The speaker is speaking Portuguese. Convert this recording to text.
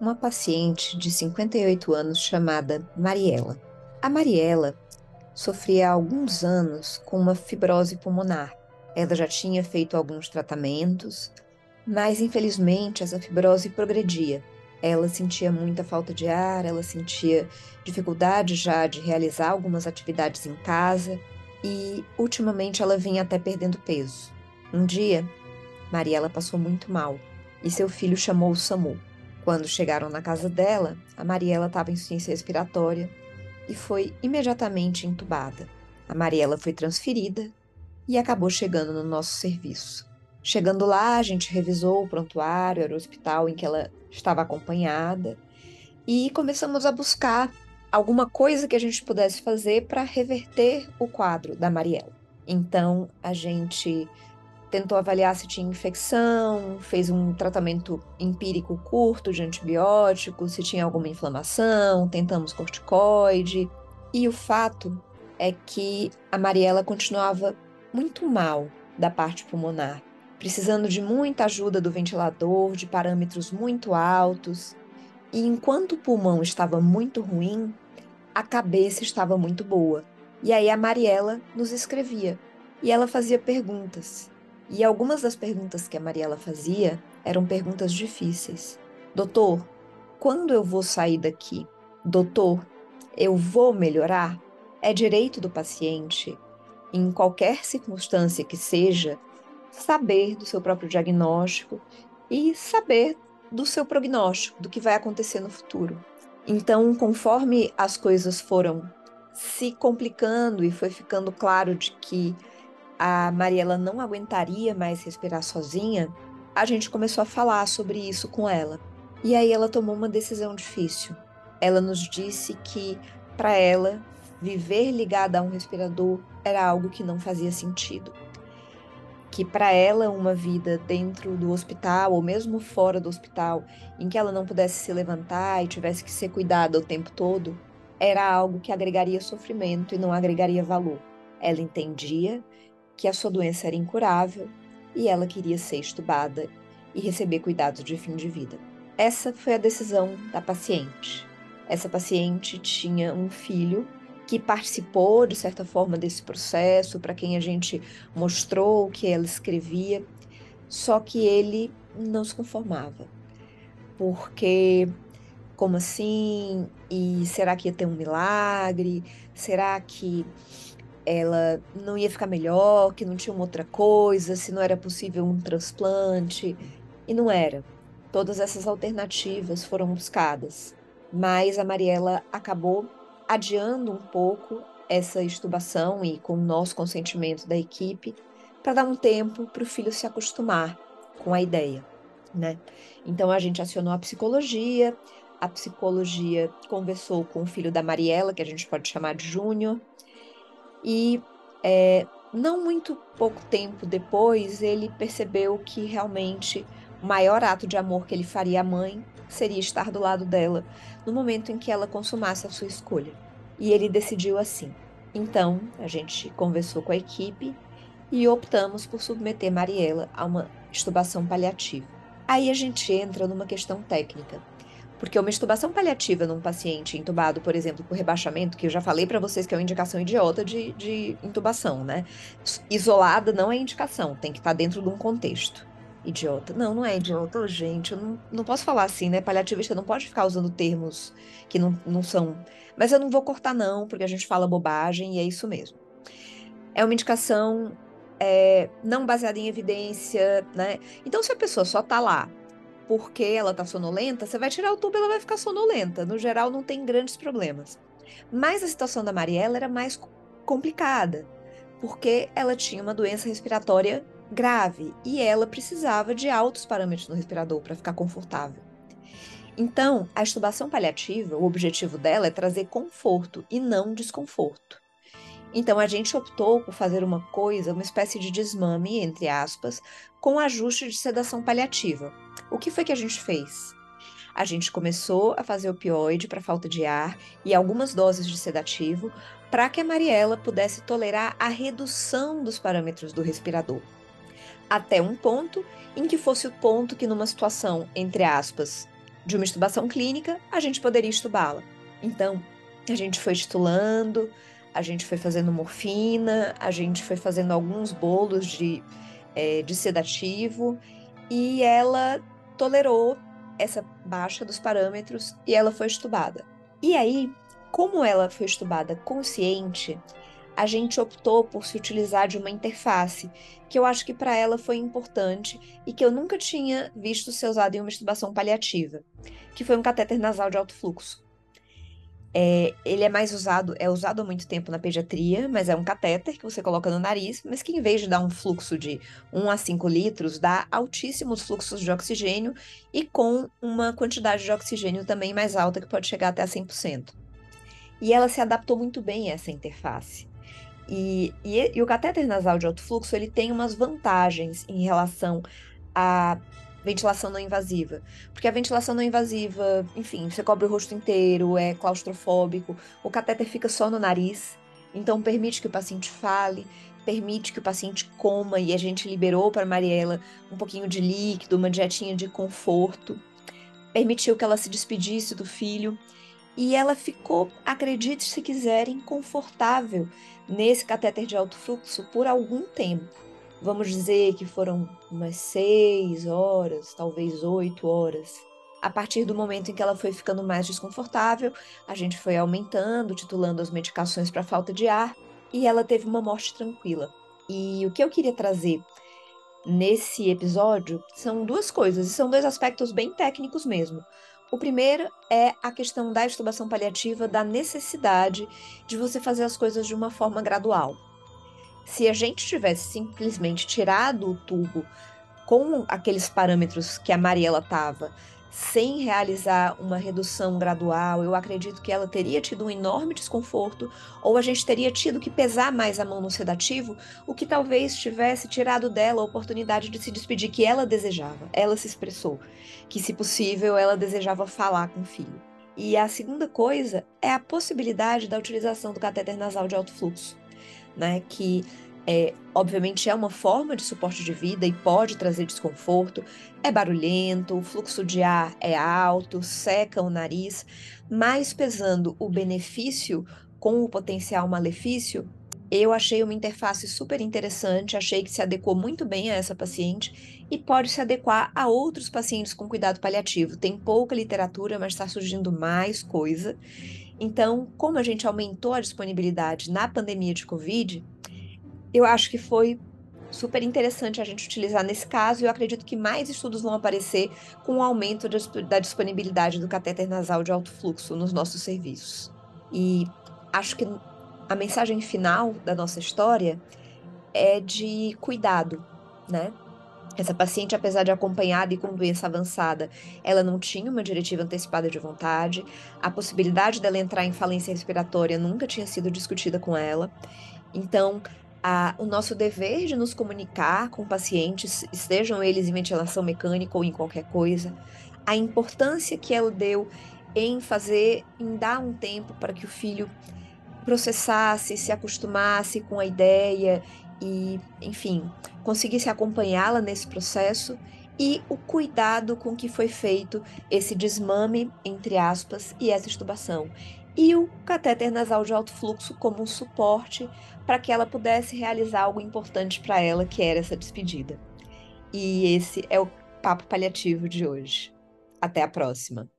uma paciente de 58 anos chamada Mariela. A Mariela sofria há alguns anos com uma fibrose pulmonar. Ela já tinha feito alguns tratamentos, mas infelizmente essa fibrose progredia. Ela sentia muita falta de ar, ela sentia dificuldade já de realizar algumas atividades em casa e ultimamente ela vinha até perdendo peso. Um dia, Mariela passou muito mal e seu filho chamou o SAMU. Quando chegaram na casa dela, a Mariela estava em ciência respiratória e foi imediatamente entubada. A Mariela foi transferida e acabou chegando no nosso serviço. Chegando lá, a gente revisou o prontuário, era o hospital em que ela estava acompanhada e começamos a buscar alguma coisa que a gente pudesse fazer para reverter o quadro da Mariela. Então, a gente tentou avaliar se tinha infecção, fez um tratamento empírico curto de antibióticos, se tinha alguma inflamação, tentamos corticoide. E o fato é que a Mariela continuava muito mal da parte pulmonar, precisando de muita ajuda do ventilador, de parâmetros muito altos. E enquanto o pulmão estava muito ruim, a cabeça estava muito boa. E aí a Mariela nos escrevia e ela fazia perguntas. E algumas das perguntas que a Mariela fazia eram perguntas difíceis. Doutor, quando eu vou sair daqui? Doutor, eu vou melhorar? É direito do paciente, em qualquer circunstância que seja, saber do seu próprio diagnóstico e saber do seu prognóstico, do que vai acontecer no futuro. Então, conforme as coisas foram se complicando e foi ficando claro de que a Mariela não aguentaria mais respirar sozinha, a gente começou a falar sobre isso com ela. E aí ela tomou uma decisão difícil. Ela nos disse que, para ela, viver ligada a um respirador era algo que não fazia sentido. Que para ela, uma vida dentro do hospital ou mesmo fora do hospital, em que ela não pudesse se levantar e tivesse que ser cuidada o tempo todo, era algo que agregaria sofrimento e não agregaria valor. Ela entendia que a sua doença era incurável e ela queria ser estubada e receber cuidados de fim de vida. Essa foi a decisão da paciente. Essa paciente tinha um filho que participou, de certa forma, desse processo, para quem a gente mostrou o que ela escrevia, só que ele não se conformava. Porque, como assim? E será que ia ter um milagre? Será que ela não ia ficar melhor, que não tinha uma outra coisa, se não era possível um transplante. E não era. Todas essas alternativas foram buscadas, mas a Mariela acabou adiando um pouco essa estubação e com o nosso consentimento da equipe para dar um tempo para o filho se acostumar com a ideia, né? Então a gente acionou a psicologia, a psicologia conversou com o filho da Mariela, que a gente pode chamar de Júnior, e é, não muito pouco tempo depois, ele percebeu que realmente o maior ato de amor que ele faria à mãe seria estar do lado dela no momento em que ela consumasse a sua escolha. E ele decidiu assim. Então, a gente conversou com a equipe e optamos por submeter Mariela a uma estubação paliativa. Aí a gente entra numa questão técnica. Porque uma intubação paliativa num paciente intubado, por exemplo, por rebaixamento, que eu já falei para vocês que é uma indicação idiota de, de intubação, né? Isolada não é indicação, tem que estar tá dentro de um contexto. Idiota. Não, não é idiota, gente. Eu não, não posso falar assim, né? Paliativista não pode ficar usando termos que não, não são. Mas eu não vou cortar, não, porque a gente fala bobagem e é isso mesmo. É uma indicação é, não baseada em evidência, né? Então, se a pessoa só tá lá porque ela está sonolenta, você vai tirar o tubo e ela vai ficar sonolenta. No geral, não tem grandes problemas. Mas a situação da Mariela era mais complicada, porque ela tinha uma doença respiratória grave e ela precisava de altos parâmetros no respirador para ficar confortável. Então, a estubação paliativa, o objetivo dela é trazer conforto e não desconforto. Então a gente optou por fazer uma coisa, uma espécie de desmame, entre aspas, com ajuste de sedação paliativa. O que foi que a gente fez? A gente começou a fazer opioide para falta de ar e algumas doses de sedativo para que a Mariela pudesse tolerar a redução dos parâmetros do respirador. Até um ponto em que fosse o ponto que, numa situação, entre aspas, de uma estubação clínica, a gente poderia estubá-la. Então, a gente foi estulando, a gente foi fazendo morfina, a gente foi fazendo alguns bolos de, é, de sedativo e ela tolerou essa baixa dos parâmetros e ela foi estubada. E aí, como ela foi estubada consciente, a gente optou por se utilizar de uma interface que eu acho que para ela foi importante e que eu nunca tinha visto ser usado em uma estubação paliativa, que foi um catéter nasal de alto fluxo. É, ele é mais usado, é usado há muito tempo na pediatria, mas é um catéter que você coloca no nariz, mas que em vez de dar um fluxo de 1 a 5 litros, dá altíssimos fluxos de oxigênio e com uma quantidade de oxigênio também mais alta, que pode chegar até a 100%. E ela se adaptou muito bem a essa interface. E, e, e, o catéter nasal de alto fluxo ele tem umas vantagens em relação à ventilação não invasiva. Porque a ventilação não invasiva, enfim, você cobre o rosto inteiro, é claustrofóbico, o catéter fica só no nariz, então permite que o paciente fale, permite que o paciente coma, e a gente liberou para Mariela um pouquinho de líquido, uma dietinha de conforto, permitiu que ela se despedisse do filho. E ela ficou, acredite se quiserem, confortável nesse catéter de alto fluxo por algum tempo. Vamos dizer que foram umas seis horas, talvez oito horas. A partir do momento em que ela foi ficando mais desconfortável, a gente foi aumentando, titulando as medicações para falta de ar e ela teve uma morte tranquila. E o que eu queria trazer nesse episódio são duas coisas, e são dois aspectos bem técnicos mesmo. O primeiro é a questão da extubação paliativa, da necessidade de você fazer as coisas de uma forma gradual. Se a gente tivesse simplesmente tirado o tubo com aqueles parâmetros que a Mariela estava, sem realizar uma redução gradual, eu acredito que ela teria tido um enorme desconforto, ou a gente teria tido que pesar mais a mão no sedativo, o que talvez tivesse tirado dela a oportunidade de se despedir que ela desejava. Ela se expressou que, se possível, ela desejava falar com o filho. E a segunda coisa é a possibilidade da utilização do catéter nasal de alto fluxo, né, que é, obviamente é uma forma de suporte de vida e pode trazer desconforto, é barulhento, o fluxo de ar é alto, seca o nariz, mas pesando o benefício com o potencial malefício, eu achei uma interface super interessante, achei que se adequou muito bem a essa paciente e pode se adequar a outros pacientes com cuidado paliativo. Tem pouca literatura, mas está surgindo mais coisa. Então, como a gente aumentou a disponibilidade na pandemia de Covid, eu acho que foi super interessante a gente utilizar nesse caso, e eu acredito que mais estudos vão aparecer com o aumento da disponibilidade do catéter nasal de alto fluxo nos nossos serviços. E acho que a mensagem final da nossa história é de cuidado, né? Essa paciente, apesar de acompanhada e com doença avançada, ela não tinha uma diretiva antecipada de vontade. A possibilidade dela entrar em falência respiratória nunca tinha sido discutida com ela. Então, a, o nosso dever de nos comunicar com pacientes, estejam eles em ventilação mecânica ou em qualquer coisa, a importância que ela deu em fazer, em dar um tempo para que o filho processasse, se acostumasse com a ideia e, enfim, conseguisse acompanhá-la nesse processo e o cuidado com que foi feito esse desmame, entre aspas, e essa estubação e o catéter nasal de alto fluxo como um suporte para que ela pudesse realizar algo importante para ela, que era essa despedida. E esse é o papo paliativo de hoje. Até a próxima.